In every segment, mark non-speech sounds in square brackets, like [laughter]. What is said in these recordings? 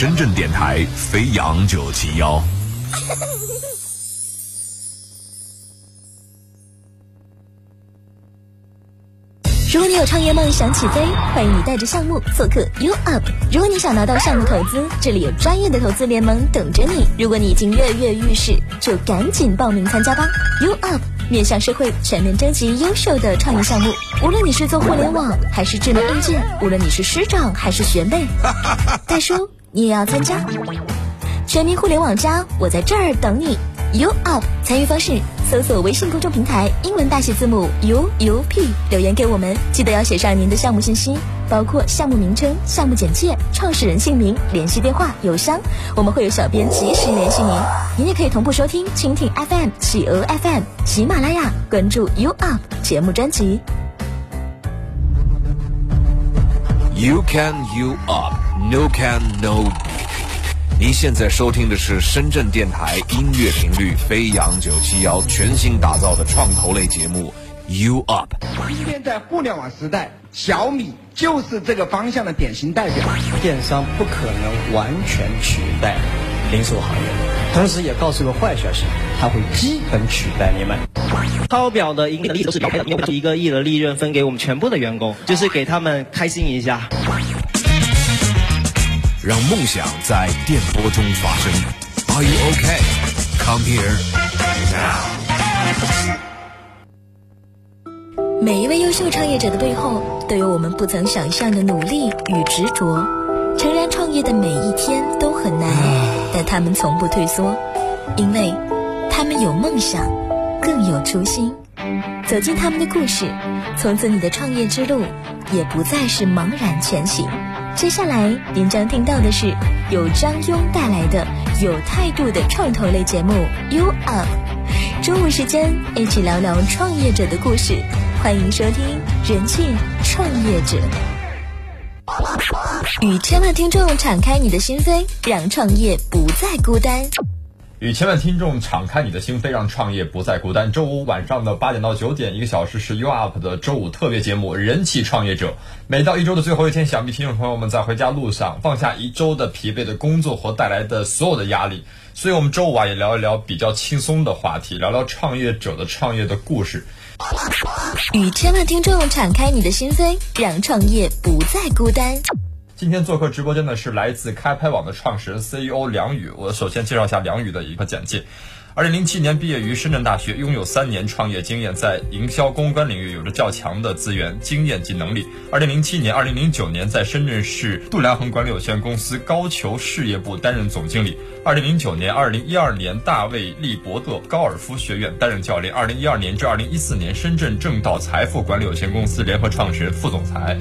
深圳电台飞扬九七幺。[laughs] 如果你有创业梦想起飞，欢迎你带着项目做客 U Up。如果你想拿到项目投资，这里有专业的投资联盟等着你。如果你已经跃跃欲试，就赶紧报名参加吧。U Up 面向社会全面征集优秀的创业项目，无论你是做互联网还是智能硬件，无论你是师长还是学妹，[laughs] 大叔你也要参加。全民互联网加，我在这儿等你。U Up 参与方式：搜索微信公众平台英文大写字母 U U P，留言给我们，记得要写上您的项目信息，包括项目名称、项目简介、创始人姓名、联系电话、邮箱，我们会有小编及时联系您。您也可以同步收听蜻蜓 FM、企鹅 FM、喜马拉雅，关注 U Up 节目专辑。You can you up, no can no。您现在收听的是深圳电台音乐频率飞扬九七幺全新打造的创投类节目 You Up。今天在互联网时代，小米就是这个方向的典型代表。电商不可能完全取代零售行业，同时也告诉个坏消息，它会基本取代你们。抄表的盈利的例子都是表的，因为一个亿的利润分给我们全部的员工，就是给他们开心一下。让梦想在电波中发生。Are you okay? Come here now. 每一位优秀创业者的背后，都有我们不曾想象的努力与执着。创业的每一天都很难，但他们从不退缩，因为他们有梦想，更有初心。走进他们的故事，从此你的创业之路也不再是茫然前行。接下来您将听到的是由张庸带来的有态度的创投类节目《You Up》。中午时间，一起聊聊创业者的故事。欢迎收听《人气创业者》，与千万听众敞开你的心扉，让创业不再孤单。与千万听众敞开你的心扉，让创业不再孤单。周五晚上的八点到九点，一个小时是 U Up 的周五特别节目《人气创业者》。每到一周的最后一天，想必听众朋友们在回家路上放下一周的疲惫的工作和带来的所有的压力，所以我们周五啊也聊一聊比较轻松的话题，聊聊创业者的创业的故事。与千万听众敞开你的心扉，让创业不再孤单。今天做客直播间的是来自开拍网的创始人 CEO 梁宇。我首先介绍一下梁宇的一个简介。二零零七年毕业于深圳大学，拥有三年创业经验，在营销公关领域有着较强的资源、经验及能力。二零零七年、二零零九年在深圳市度量衡管理有限公司高球事业部担任总经理。二零零九年、二零一二年大卫利伯特高尔夫学院担任教练。二零一二年至二零一四年深圳正道财富管理有限公司联合创始人、副总裁。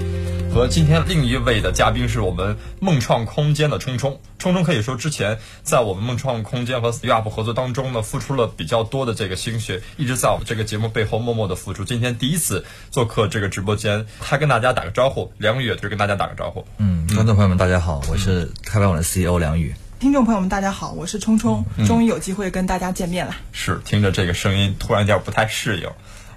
和今天另一位的嘉宾是我们梦创空间的冲冲，冲冲可以说之前在我们梦创空间和 UP 合作当中呢，付出了比较多的这个心血，一直在我们这个节目背后默默的付出。今天第一次做客这个直播间，他跟大家打个招呼，梁宇也跟大家打个招呼。嗯，观众朋友们大家好，我是开拍网的 CEO 梁宇。听众朋友们大家好，我是冲冲，终于有机会跟大家见面了。是听着这个声音，突然间不太适应。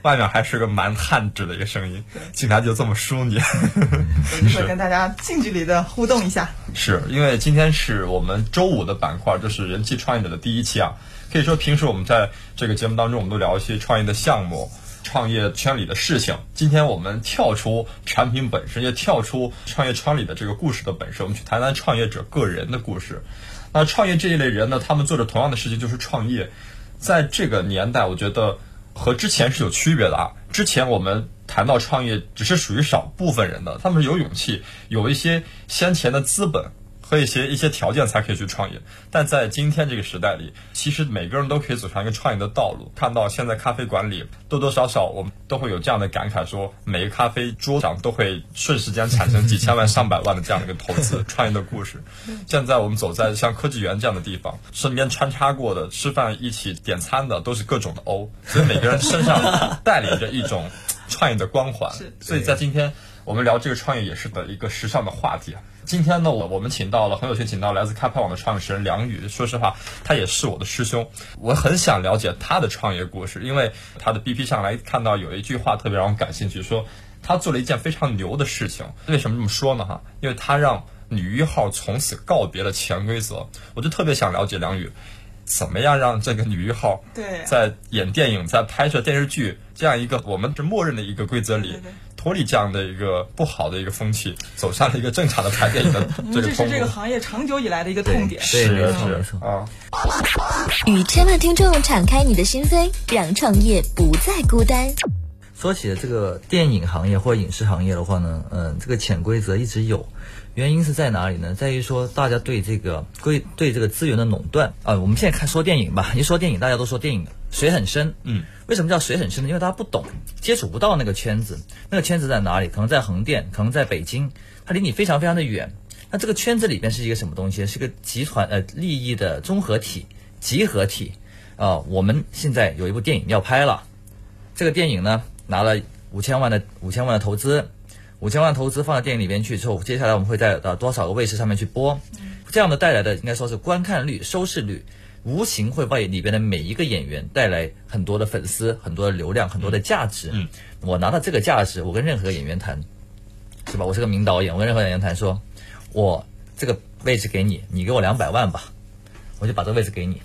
外面还是个蛮汉子的一个声音，警察就这么淑女，有机会跟大家近距离的互动一下。[laughs] 是因为今天是我们周五的板块，就是人气创业者的第一期啊。可以说平时我们在这个节目当中，我们都聊一些创业的项目、创业圈里的事情。今天我们跳出产品本身，也跳出创业圈里的这个故事的本身，我们去谈谈创业者个人的故事。那创业这一类人呢，他们做着同样的事情，就是创业。在这个年代，我觉得。和之前是有区别的啊！之前我们谈到创业，只是属于少部分人的，他们是有勇气，有一些先前的资本和一些一些条件才可以去创业。但在今天这个时代里，其实每个人都可以走上一个创业的道路。看到现在咖啡馆里多多少少，我们都会有这样的感慨：说每个咖啡桌上都会瞬时间产生几千万、上百万的这样的一个投资创业的故事。现在我们走在像科技园这样的地方，身边穿插过的吃饭一起点餐的都是各种的欧，所以每个人身上带领着一种创业的光环。所以在今天我们聊这个创业也是的一个时尚的话题啊。今天呢，我我们请到了很有幸请到来自开拍网的创始人梁宇。说实话，他也是我的师兄，我很想了解他的创业故事，因为他的 BP 上来看到有一句话特别让我感兴趣，说他做了一件非常牛的事情。为什么这么说呢？哈，因为他让女一号从此告别了潜规则。我就特别想了解梁宇，怎么样让这个女一号对在演电影、在拍摄电视剧这样一个我们是默认的一个规则里脱离这样的一个不好的一个风气，走上了一个正常的拍电影的这是这个行业长久以来的一个痛点。是错没错。啊，与千万听众敞开你的心扉，让创业不再孤单。说起这个电影行业或者影视行业的话呢，嗯，这个潜规则一直有，原因是在哪里呢？在于说大家对这个规对这个资源的垄断啊。我们现在看说电影吧，一说电影，大家都说电影水很深，嗯，为什么叫水很深呢？因为大家不懂，接触不到那个圈子，那个圈子在哪里？可能在横店，可能在北京，它离你非常非常的远。那这个圈子里边是一个什么东西？是个集团呃利益的综合体、集合体。啊、我们现在有一部电影要拍了，这个电影呢拿了五千万的五千万的投资，五千万投资放到电影里边去之后，接下来我们会在呃多少个卫视上面去播，这样的带来的应该说是观看率、收视率，无形会为里边的每一个演员带来很多的粉丝、很多的流量、很多的价值。嗯，我拿到这个价值，我跟任何演员谈，是吧？我是个名导演，我跟任何演员谈说，我这个位置给你，你给我两百万吧，我就把这个位置给你。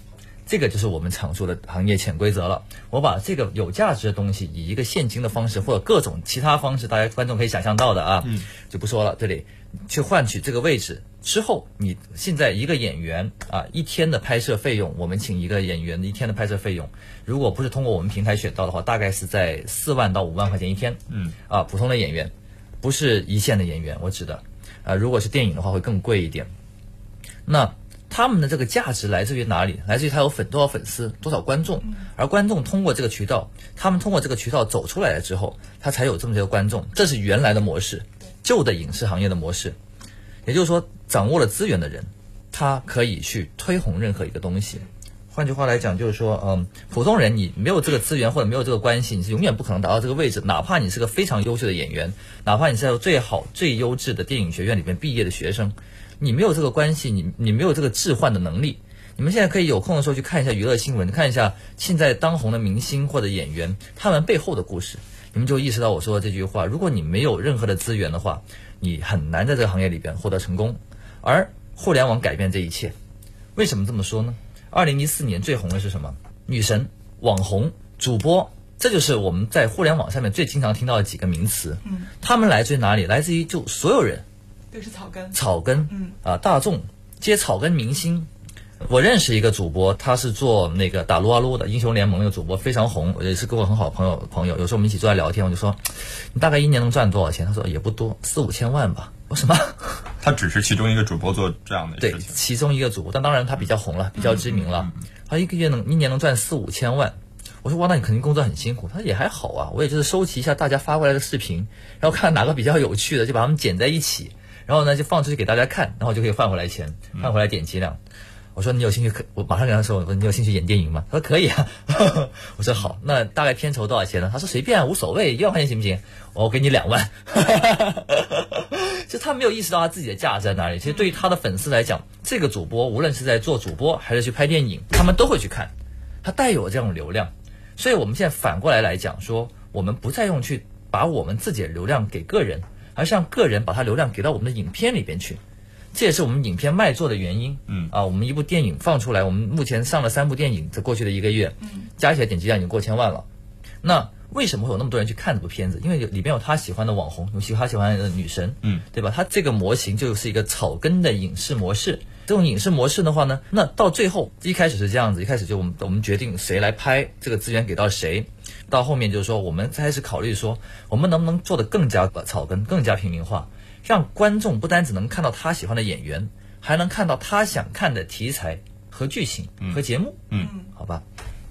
这个就是我们常说的行业潜规则了。我把这个有价值的东西，以一个现金的方式或者各种其他方式，大家观众可以想象到的啊，嗯，就不说了。这里去换取这个位置之后，你现在一个演员啊一天的拍摄费用，我们请一个演员一天的拍摄费用，如果不是通过我们平台选到的话，大概是在四万到五万块钱一天。嗯，啊，普通的演员，不是一线的演员，我指的。啊，如果是电影的话，会更贵一点。那他们的这个价值来自于哪里？来自于他有粉多少粉丝，多少观众，而观众通过这个渠道，他们通过这个渠道走出来了之后，他才有这么些观众。这是原来的模式，旧的影视行业的模式。也就是说，掌握了资源的人，他可以去推红任何一个东西。换句话来讲，就是说，嗯，普通人你没有这个资源或者没有这个关系，你是永远不可能达到这个位置。哪怕你是个非常优秀的演员，哪怕你是在最好、最优质的电影学院里面毕业的学生，你没有这个关系，你你没有这个置换的能力。你们现在可以有空的时候去看一下娱乐新闻，看一下现在当红的明星或者演员他们背后的故事，你们就意识到我说的这句话：如果你没有任何的资源的话，你很难在这个行业里边获得成功。而互联网改变这一切，为什么这么说呢？二零一四年最红的是什么？女神、网红、主播，这就是我们在互联网上面最经常听到的几个名词。嗯，他们来自于哪里？来自于就所有人，都是草根。草根，嗯啊，大众接草根明星。我认识一个主播，他是做那个打撸啊撸的英雄联盟那个主播，非常红，也是跟我很好朋友朋友。有时候我们一起坐在聊天，我就说，你大概一年能赚多少钱？他说也不多，四五千万吧。我说什么？他只是其中一个主播做这样的对事，情。其中一个主播，但当然他比较红了，比较知名了，他一个月能一年能赚四五千万。我说哇，那你肯定工作很辛苦。他说也还好啊，我也就是收集一下大家发过来的视频，然后看哪个比较有趣的，就把它们剪在一起，然后呢就放出去给大家看，然后就可以换回来钱，换回来点击量。我说你有兴趣可，我马上跟他说，我说你有兴趣演电影吗？他说可以啊。[laughs] 我说好，那大概片酬多少钱呢？他说随便，无所谓，一万块钱行不行？我给你两万。[laughs] 就他没有意识到他自己的价值在哪里。其实对于他的粉丝来讲，这个主播无论是在做主播还是去拍电影，他们都会去看，他带有这种流量。所以我们现在反过来来讲，说我们不再用去把我们自己的流量给个人，而是让个人把他流量给到我们的影片里边去。这也是我们影片卖座的原因。嗯啊，我们一部电影放出来，我们目前上了三部电影，在过去的一个月，加起来点击量已经过千万了。那为什么会有那么多人去看这部片子？因为有里边有他喜欢的网红，有喜他喜欢的女神，嗯，对吧？他这个模型就是一个草根的影视模式。这种影视模式的话呢，那到最后一开始是这样子，一开始就我们我们决定谁来拍这个资源给到谁，到后面就是说我们开始考虑说，我们能不能做得更加草根、更加平民化，让观众不单只能看到他喜欢的演员，还能看到他想看的题材和剧情和节目。嗯，好吧。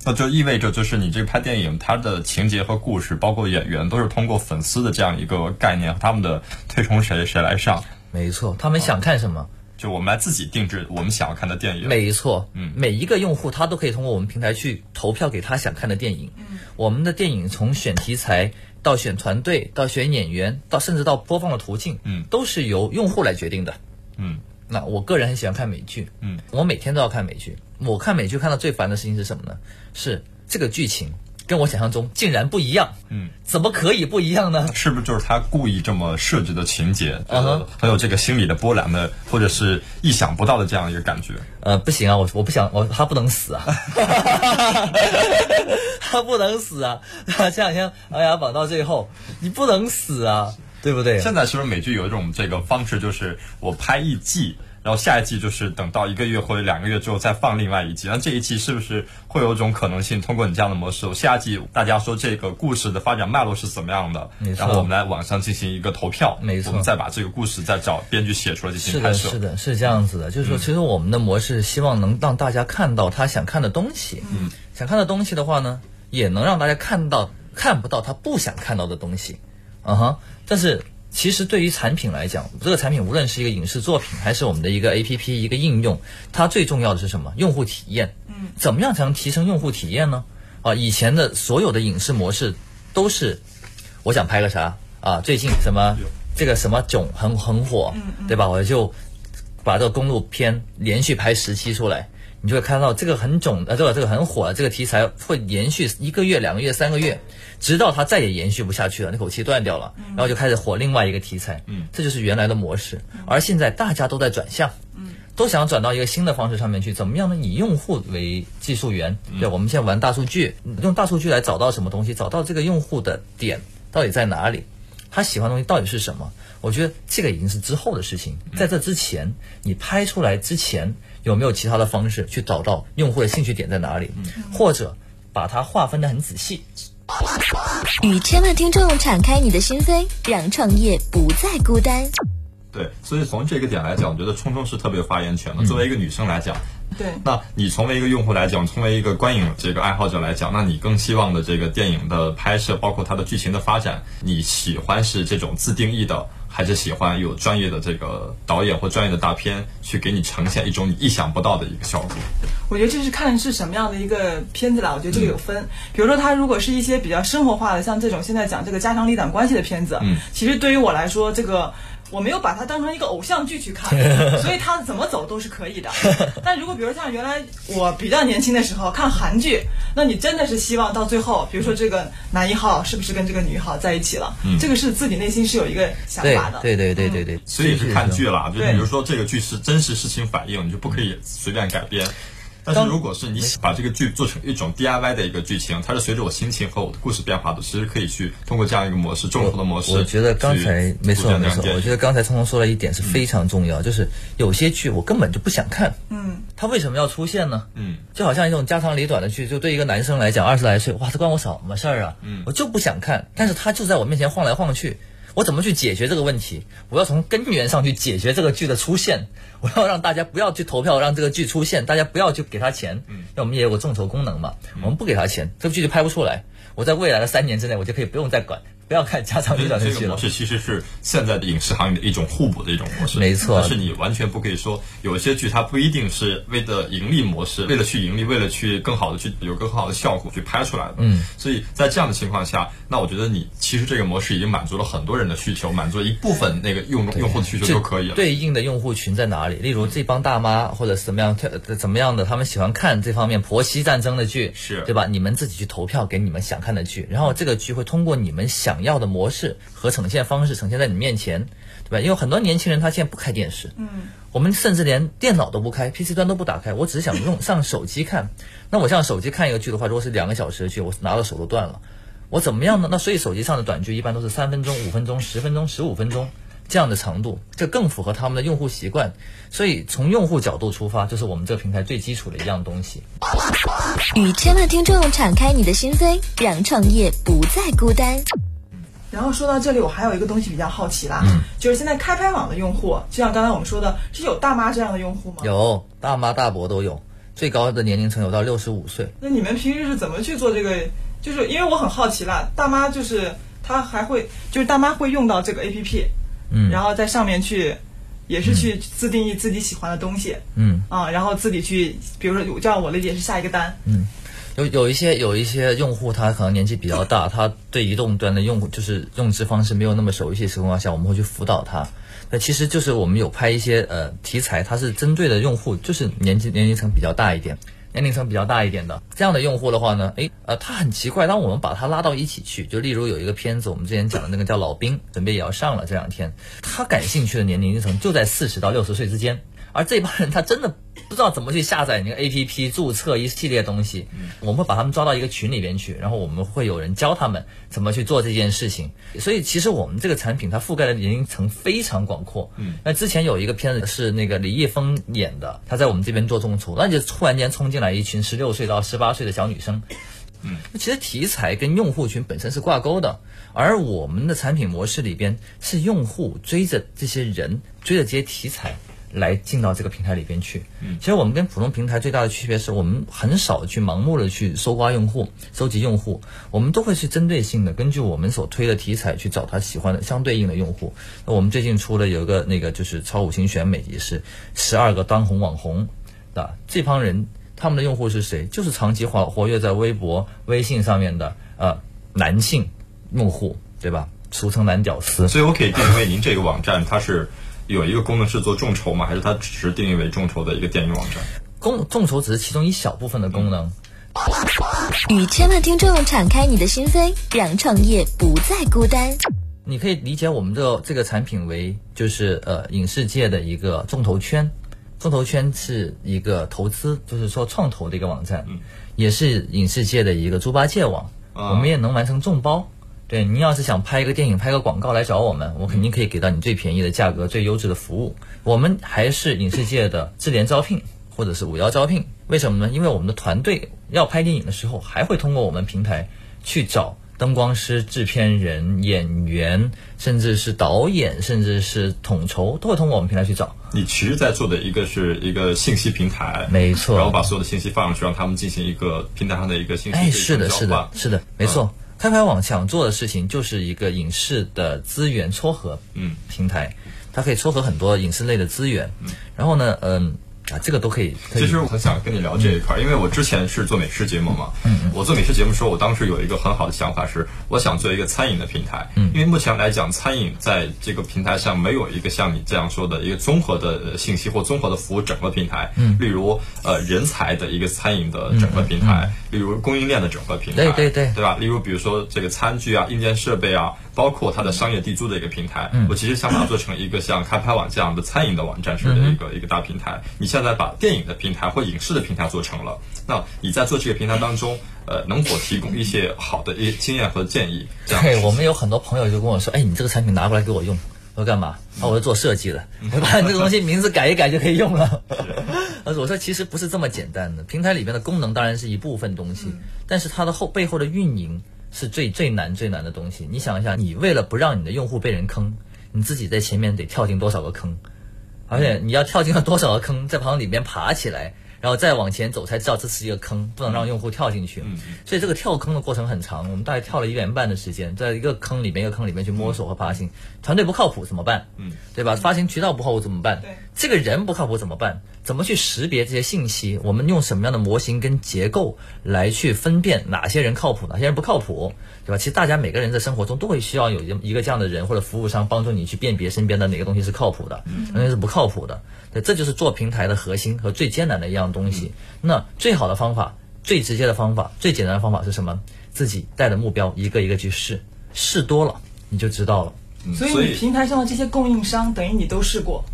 那就意味着，就是你这拍电影，它的情节和故事，包括演员，都是通过粉丝的这样一个概念和他们的推崇谁谁来上，没错，他们想看什么？就我们来自己定制我们想要看的电影。没错，嗯每一个用户他都可以通过我们平台去投票给他想看的电影。嗯，我们的电影从选题材到选团队，到选演员，到甚至到播放的途径，嗯都是由用户来决定的。嗯那我个人很喜欢看美剧，嗯，我每天都要看美剧。我看美剧看到最烦的事情是什么呢？是这个剧情跟我想象中竟然不一样。嗯，怎么可以不一样呢？是不是就是他故意这么设置的情节，觉嗯哼得很有这个心理的波澜的，或者是意想不到的这样一个感觉？呃，不行啊，我我不想，我 [laughs] 他不能死啊，他不能死啊！前两天《琅琊榜》到最后，你不能死啊，对不对？现在是不是美剧有一种这个方式，就是我拍一季，然后下一季就是等到一个月或者两个月之后再放另外一季？那这一季是不是会有一种可能性，通过你这样的模式，我下一季大家说这个故事的发展脉络是怎么样的没，错然后我们来网上进行一个投票，没错我们再把这个故事再找编剧写出来进是的，行拍摄。是的，是这样子的。就是说，其实我们的模式希望能让大家看到他想看的东西。嗯，想看的东西的话呢，也能让大家看到看不到他不想看到的东西。嗯哼，但是其实对于产品来讲，这个产品无论是一个影视作品，还是我们的一个 A P P 一个应用，它最重要的是什么？用户体验。嗯，怎么样才能提升用户体验呢？啊，以前的所有的影视模式都是我想拍个啥啊？最近什么这个什么囧很很火，对吧？我就把这个公路片连续拍十期出来，你就会看到这个很肿呃，这个这个很火的这个题材会延续一个月、两个月、三个月，直到它再也延续不下去了，那口气断掉了，然后就开始火另外一个题材，嗯，这就是原来的模式。而现在大家都在转向，嗯，都想转到一个新的方式上面去，怎么样呢？以用户为技术员，对，我们现在玩大数据，用大数据来找到什么东西，找到这个用户的点到底在哪里。他喜欢的东西到底是什么？我觉得这个已经是之后的事情。在这之前，你拍出来之前，有没有其他的方式去找到用户的兴趣点在哪里，或者把它划分的很仔细？与千万听众敞开你的心扉，让创业不再孤单。对，所以从这个点来讲，我觉得冲冲是特别有发言权的。作为一个女生来讲，对，那你作为一个用户来讲，作为一个观影这个爱好者来讲，那你更希望的这个电影的拍摄，包括它的剧情的发展，你喜欢是这种自定义的，还是喜欢有专业的这个导演或专业的大片去给你呈现一种你意想不到的一个效果？我觉得这是看是什么样的一个片子啦。我觉得这个有分，比如说它如果是一些比较生活化的，像这种现在讲这个家长里短关系的片子，嗯，其实对于我来说，这个。我没有把它当成一个偶像剧去看，[laughs] 所以它怎么走都是可以的。[laughs] 但如果比如像原来我比较年轻的时候看韩剧，那你真的是希望到最后，比如说这个男一号是不是跟这个女一号在一起了？嗯这个是自己内心是有一个想法的。对对对对对，所以是看剧了，就比如说这个剧是真实事情反映，你就不可以随便改编。但是如果是你把这个剧做成一种 DIY 的一个剧情，它是随着我心情和我的故事变化的，其实可以去通过这样一个模式，综合的模式。我觉得刚才没错没错，我觉得刚才聪聪说了一点是非常重要，就是有些剧我根本就不想看，嗯，它为什么要出现呢？嗯，就好像一种家长里短的剧，就对一个男生来讲，二十来岁，哇，这关我什么事儿啊？嗯我就不想看，但是他就在我面前晃来晃去。我怎么去解决这个问题？我要从根源上去解决这个剧的出现。我要让大家不要去投票，让这个剧出现，大家不要去给他钱。嗯，那我们也有个众筹功能嘛，我们不给他钱，这个剧就拍不出来。我在未来的三年之内，我就可以不用再管，不要看家长里短 [laughs] 这个模。式其实是现在的影视行业的一种互补的一种模式，没错但是你完全不可以说有些剧它不一定是为了盈利模式，为了去盈利，为了去更好的去有更好的效果去拍出来的。嗯，所以在这样的情况下，那我觉得你其实这个模式已经满足了很多人的需求，满足了一部分那个用用户的需求就可以了。对应的用户群在哪里？例如这帮大妈或者是怎么样怎么样的，他们喜欢看这方面婆媳战争的剧，是对吧？你们自己去投票给你们想看的剧，然后这个剧会通过你们想要的模式和呈现方式呈现在你面前，对吧？因为很多年轻人他现在不开电视，嗯，我们甚至连电脑都不开，PC 端都不打开，我只是想用上手机看。那我上手机看一个剧的话，如果是两个小时的剧，我拿到手都断了。我怎么样呢？那所以手机上的短剧一般都是三分钟、五分钟、十分钟、十五分钟这样的长度，这更符合他们的用户习惯。所以从用户角度出发，就是我们这个平台最基础的一样东西。与千万听众敞开你的心扉，让创业不再孤单。然后说到这里，我还有一个东西比较好奇啦，嗯就是现在开拍网的用户，就像刚才我们说的，是有大妈这样的用户吗？。有大妈大伯都有，最高的年龄层有到六十五岁。那你们平时是怎么去做这个？就是因为我很好奇啦，大妈就是她还会，就是大妈会用到这个 A P P，嗯然后在上面去，也是去自定义自己喜欢的东西，嗯啊，然后自己去，比如说这样我理解是下一个单，嗯，有有一些有一些用户他可能年纪比较大，他对移动端的用户就是用之方式没有那么熟悉的情况下，我们会去辅导他。那其实就是我们有拍一些呃题材，它是针对的用户就是年纪年龄层比较大一点。年龄层比较大一点的这样的用户的话呢，诶，呃，他很奇怪，当我们把他拉到一起去，就例如有一个片子，我们之前讲的那个叫《老兵》，准备也要上了，这两天，他感兴趣的年龄层就在四十到六十岁之间。而这帮人他真的不知道怎么去下载那个 A P P 注册一系列东西，我们会把他们抓到一个群里边去，然后我们会有人教他们怎么去做这件事情。所以其实我们这个产品它覆盖的年龄层非常广阔。嗯，那之前有一个片子是那个李易峰演的，他在我们这边做众筹，那就突然间冲进来一群十六岁到十八岁的小女生。嗯，其实题材跟用户群本身是挂钩的，而我们的产品模式里边是用户追着这些人，追着这些题材。来进到这个平台里边去。嗯，其实我们跟普通平台最大的区别是我们很少去盲目的去搜刮用户、收集用户，我们都会去针对性的根据我们所推的题材去找他喜欢的相对应的用户。那我们最近出了有一个那个就是超五星选美，也是十二个当红网红的这帮人，他们的用户是谁？就是长期活活跃在微博、微信上面的呃男性用户，对吧？俗称男屌丝。所以我可以定位您这个网站，它是。有一个功能是做众筹吗？还是它只是定义为众筹的一个电影网站？公众筹只是其中一小部分的功能。与千万听众敞开你的心扉，让创业不再孤单。你可以理解我们的这个产品为，就是呃影视界的一个众筹圈。众筹圈是一个投资，就是说创投的一个网站，也是影视界的一个猪八戒网。我们也能完成众包。对，您要是想拍一个电影、拍个广告来找我们，我肯定可以给到你最便宜的价格、最优质的服务。我们还是影视界的智联招聘或者是五幺招聘，为什么呢？因为我们的团队要拍电影的时候，还会通过我们平台去找灯光师、制片人、演员，甚至是导演，甚至是统筹，都会通过我们平台去找。你其实，在做的一个是一个信息平台，没错，然后把所有的信息放上去，让他们进行一个平台上的一个信息哎，是的，是的，是的，没错。开拍网想做的事情就是一个影视的资源撮合平台，它可以撮合很多影视类的资源，然后呢，嗯。啊，这个都可以。其实我很想跟你聊这一块，因为我之前是做美食节目嘛。嗯我做美食节目的时候，我当时有一个很好的想法是，我想做一个餐饮的平台。嗯。因为目前来讲，餐饮在这个平台上没有一个像你这样说的一个综合的信息或综合的服务整个平台。嗯。例如，呃，人才的一个餐饮的整个平台，例如供应链的整个平台。对对对。对吧？例如，比如说这个餐具啊、硬件设备啊。包括它的商业地租的一个平台，我其实想把它做成一个像开拍网这样的餐饮的网站式的一个一个大平台。你现在把电影的平台或影视的平台做成了，那你在做这个平台当中，呃，能否提供一些好的一些经验和建议？对我们有很多朋友就跟我说，哎，你这个产品拿过来给我用，我说干嘛？啊，我是做设计的，[laughs] 把你这个东西名字改一改就可以用了。[laughs] 我说其实不是这么简单的，平台里面的功能当然是一部分东西，但是它的后背后的运营。是最最难最难的东西。你想一下，你为了不让你的用户被人坑，你自己在前面得跳进多少个坑，而且你要跳进了多少个坑，再往里面爬起来。然后再往前走才知道这是一个坑，不能让用户跳进去。所以这个跳坑的过程很长，我们大概跳了一年半的时间，在一个坑里面一个坑里面去摸索和爬行。团队不靠谱怎么办？嗯，对吧？发行渠道不靠谱怎么办？对，这个人不靠谱怎么办？怎么去识别这些信息？我们用什么样的模型跟结构来去分辨哪些人靠谱，哪些人不靠谱？对吧？其实大家每个人在生活中都会需要有一一个这样的人或者服务商帮助你去辨别身边的哪个东西是靠谱的，哪些是不靠谱的。对，这就是做平台的核心和最艰难的一样东西。那最好的方法、最直接的方法、最简单的方法是什么？自己带着目标，一个一个去试，试多了你就知道了。所以，你平台上的这些供应商，等于你都试过，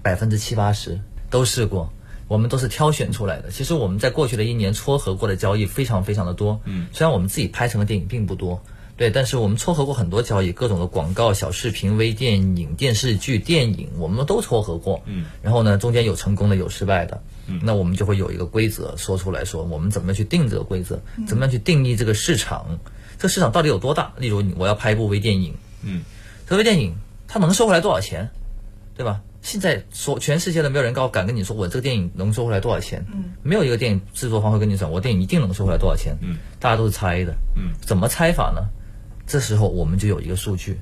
百分之七八十都试过。我们都是挑选出来的。其实我们在过去的一年撮合过的交易非常非常的多。嗯，虽然我们自己拍成的电影并不多。对，但是我们撮合过很多交易，各种的广告、小视频、微电影、电视剧、电影，我们都撮合过。嗯，然后呢，中间有成功的，有失败的。嗯，那我们就会有一个规则说出来说，我们怎么去定这个规则，怎么样去定义这个市场，这个市场到底有多大？例如，我要拍一部微电影，嗯，这微电影它能收回来多少钱，对吧？现在说全世界的没有人告敢跟你说我这个电影能收回来多少钱，嗯，没有一个电影制作方会跟你讲我电影一定能收回来多少钱，嗯，大家都是猜的，嗯，怎么猜法呢？这时候我们就有一个数据，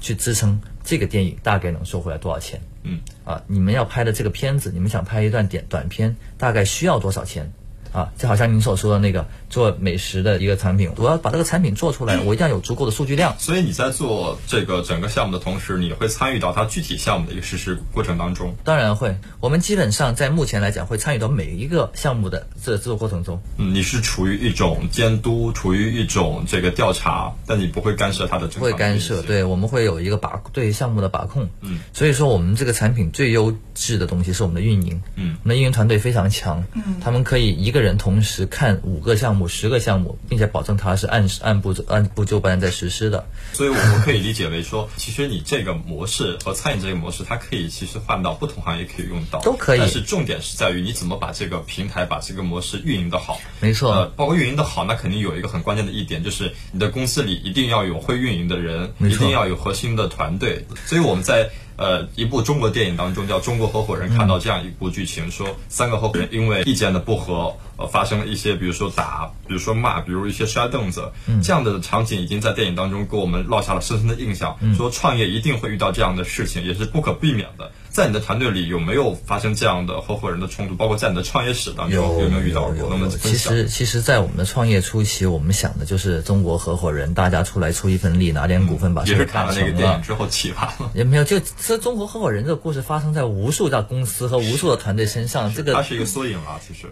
去支撑这个电影大概能收回来多少钱。嗯，啊，你们要拍的这个片子，你们想拍一段点短片，大概需要多少钱？啊，就好像您所说的那个做美食的一个产品，我要把这个产品做出来，我一定要有足够的数据量。所以你在做这个整个项目的同时，你会参与到它具体项目的一个实施过程当中。当然会，我们基本上在目前来讲会参与到每一个项目的这制作过程中。嗯，你是处于一种监督，处于一种这个调查，但你不会干涉它的不会干涉，对，我们会有一个把对项目的把控。嗯，所以说我们这个产品最优质的东西是我们的运营。嗯，我们的运营团队非常强。嗯，他们可以一个人同时看五个项目、十个项目，并且保证它是按按部按部就班在实施的。所以我们可以理解为说，其实你这个模式和餐饮这个模式，它可以其实换到不同行业可以用到，都可以。但是重点是在于你怎么把这个平台、把这个模式运营的好。没错。呃，包括运营的好，那肯定有一个很关键的一点，就是你的公司里一定要有会运营的人，一定要有核心的团队。所以我们在。呃，一部中国电影当中叫《中国合伙人》，看到这样一部剧情，说三个合伙人因为意见的不合，呃，发生了一些，比如说打，比如说骂，比如一些摔凳子，这样的场景已经在电影当中给我们烙下了深深的印象。说创业一定会遇到这样的事情，也是不可避免的。在你的团队里有没有发生这样的合伙人的冲突？包括在你的创业史当中有没有遇到过？那么其实，其实，在我们的创业初期，我们想的就是中国合伙人，大家出来出一份力，拿点股份把事儿干成了。也是看了那个电影之后启发了。也没有，就这中国合伙人这个故事发生在无数家公司和无数的团队身上。这个它是一个缩影啊，其实。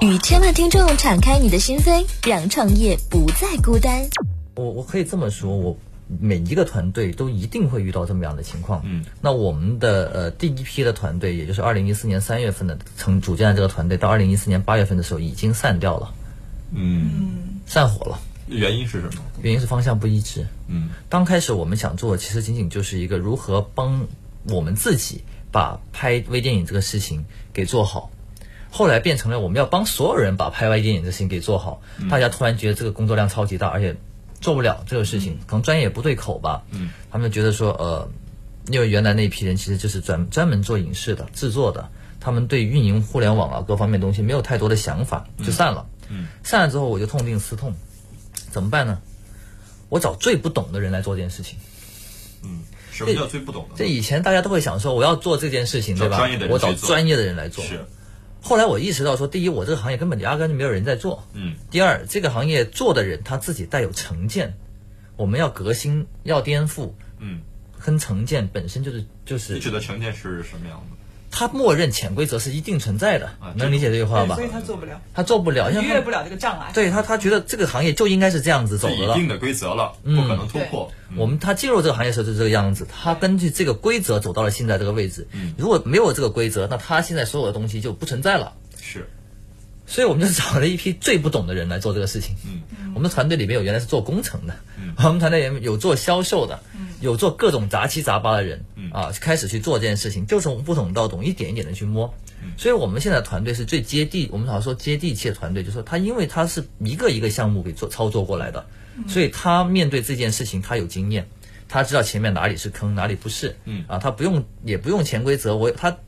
与千万听众敞开你的心扉，让创业不再孤单。我我可以这么说，我。每一个团队都一定会遇到这么样的情况。嗯，那我们的呃第一批的团队，也就是二零一四年三月份的成组建的这个团队，到二零一四年八月份的时候已经散掉了。嗯，散伙了。原因是什么？原因是方向不一致。嗯，刚开始我们想做，其实仅仅就是一个如何帮我们自己把拍微电影这个事情给做好，后来变成了我们要帮所有人把拍微电影的事情给做好。大家突然觉得这个工作量超级大，而且。做不了这个事情，可能专业也不对口吧。嗯，他们觉得说，呃，因为原来那一批人其实就是专专门做影视的、制作的，他们对运营互联网啊各方面东西没有太多的想法，就散了。嗯，散了之后我就痛定思痛，怎么办呢？我找最不懂的人来做这件事情。嗯，什么叫最不懂的？这以前大家都会想说，我要做这件事情，对吧？我找专业的人来做。是。后来我意识到，说第一，我这个行业根本压根就没有人在做。嗯。第二，这个行业做的人他自己带有成见，我们要革新，要颠覆。嗯。跟成见本身就是就是。你指的成见是什么样的？他默认潜规则是一定存在的，能理解这句话吧？所以他做不了，他做不了，逾越不了这个障碍。对他，他觉得这个行业就应该是这样子走的了，一定的规则了，不可能突破。我们他进入这个行业时候就是这个样子，他根据这个规则走到了现在这个位置。如果没有这个规则，那他现在所有的东西就不存在了。是。所以我们就找了一批最不懂的人来做这个事情。嗯，我们的团队里面有原来是做工程的，嗯，我们团队里有做销售的，嗯，有做各种杂七杂八的人，嗯啊，开始去做这件事情，就从不懂到懂，一点一点的去摸。所以我们现在团队是最接地，我们好像说接地气的团队，就是说他因为他是一个一个项目给做操作过来的，所以他面对这件事情他有经验，他知道前面哪里是坑，哪里不是，嗯啊，他不用也不用潜规则，我他。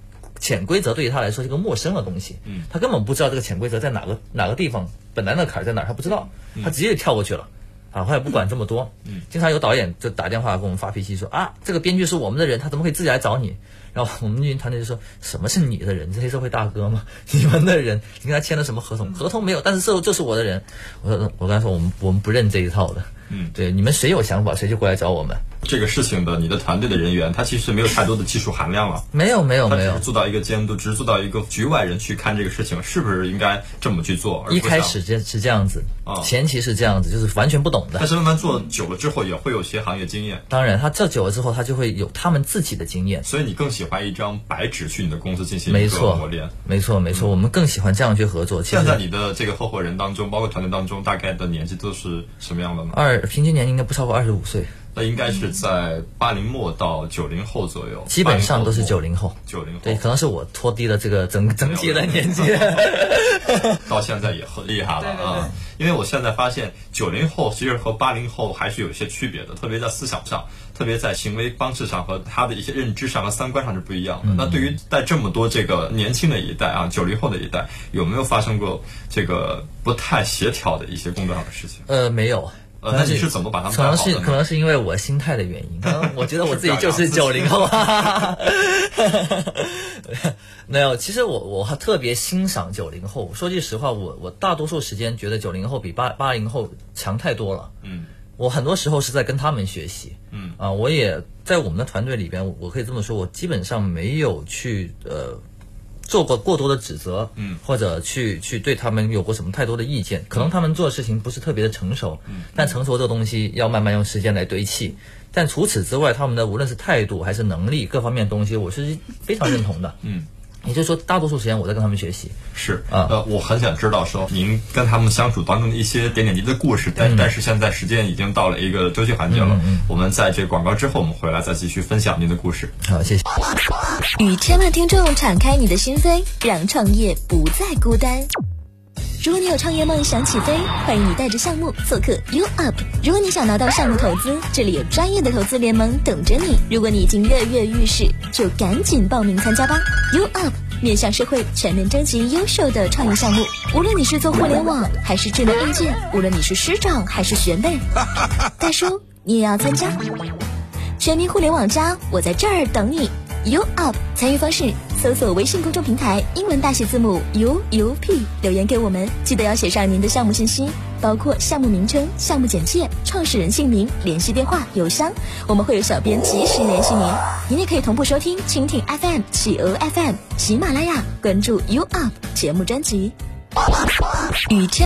潜规则对于他来说是个陌生的东西，嗯，他根本不知道这个潜规则在哪个哪个地方，本来那坎在哪儿，他不知道，他直接就跳过去了，啊，他也不管这么多，嗯，经常有导演就打电话给我们发脾气说啊，这个编剧是我们的人，他怎么可以自己来找你？然后我们运营团队就说什么是你的人？这黑社会大哥吗？[laughs] 你们的人？你跟他签了什么合同？合同没有，但是这就是我的人。我说我跟他说我们我们不认这一套的，嗯，对，你们谁有想法谁就过来找我们。这个事情的，你的团队的人员，他其实没有太多的技术含量了。没有，没有，没有，做到一个监督，只是做到一个局外人去看这个事情是不是应该这么去做。一开始这是这样子，啊，前期是这样子，就是完全不懂的。但是慢慢做久了之后，也会有些行业经验。当然，他做久了之后，他就会有他们自己的经验。所以你更喜欢一张白纸去你的公司进行没错磨练。没错，没错，我们更喜欢这样去合作。现在你的这个合伙人当中，包括团队当中，大概的年纪都是什么样的呢？二平均年龄应该不超过二十五岁。那应该是在八零末到九零后左右，基本上都是九零后。九零后对，可能是我拖低了这个整整体的年纪。[laughs] 到现在也很厉害了啊！因为我现在发现九零后其实和八零后还是有一些区别的，特别在思想上，特别在行为方式上和他的一些认知上和三观上是不一样的。那对于在这么多这个年轻的一代啊，九零后的一代，有没有发生过这个不太协调的一些工作上的事情？呃，没有。呃，那你是怎么把他们可能？是可能是因为我心态的原因，可能我觉得我自己就是九零后。没有，其实我我还特别欣赏九零后。说句实话，我我大多数时间觉得九零后比八八零后强太多了。嗯我很多时候是在跟他们学习。嗯啊，我也在我们的团队里边，我我可以这么说，我基本上没有去呃做过过多的指责，嗯或者去去对他们有过什么太多的意见。可能他们做的事情不是特别的成熟，嗯但成熟这个东西要慢慢用时间来堆砌。但除此之外，他们的无论是态度还是能力各方面的东西，我是非常认同的。嗯，也就是说，大多数时间我在跟他们学习。是啊呃，我很想知道说您跟他们相处当中的一些点点滴滴的故事，但、但是现在时间已经到了一个休息环节了，我们在这个广告之后，我们回来再继续分享您的故事。好，谢谢。与千万听众敞开你的心扉，让创业不再孤单。如果你有创业梦想起飞，欢迎你带着项目做客 U Up。如果你想拿到项目投资，这里有专业的投资联盟等着你。如果你已经跃跃欲试，就赶紧报名参加吧。U Up 面向社会全面征集优秀的创业项目，无论你是做互联网还是智能硬件，无论你是师长还是学妹，[laughs] 大叔你也要参加。全民互联网加，我在这儿等你。U Up 参与方式：搜索微信公众平台英文大写字母 U U P 留言给我们，记得要写上您的项目信息，包括项目名称、项目简介、创始人姓名、联系电话、邮箱，我们会有小编及时联系您。您也可以同步收听蜻蜓 FM、企鹅 FM、喜马拉雅，关注 U Up 节目专辑。与千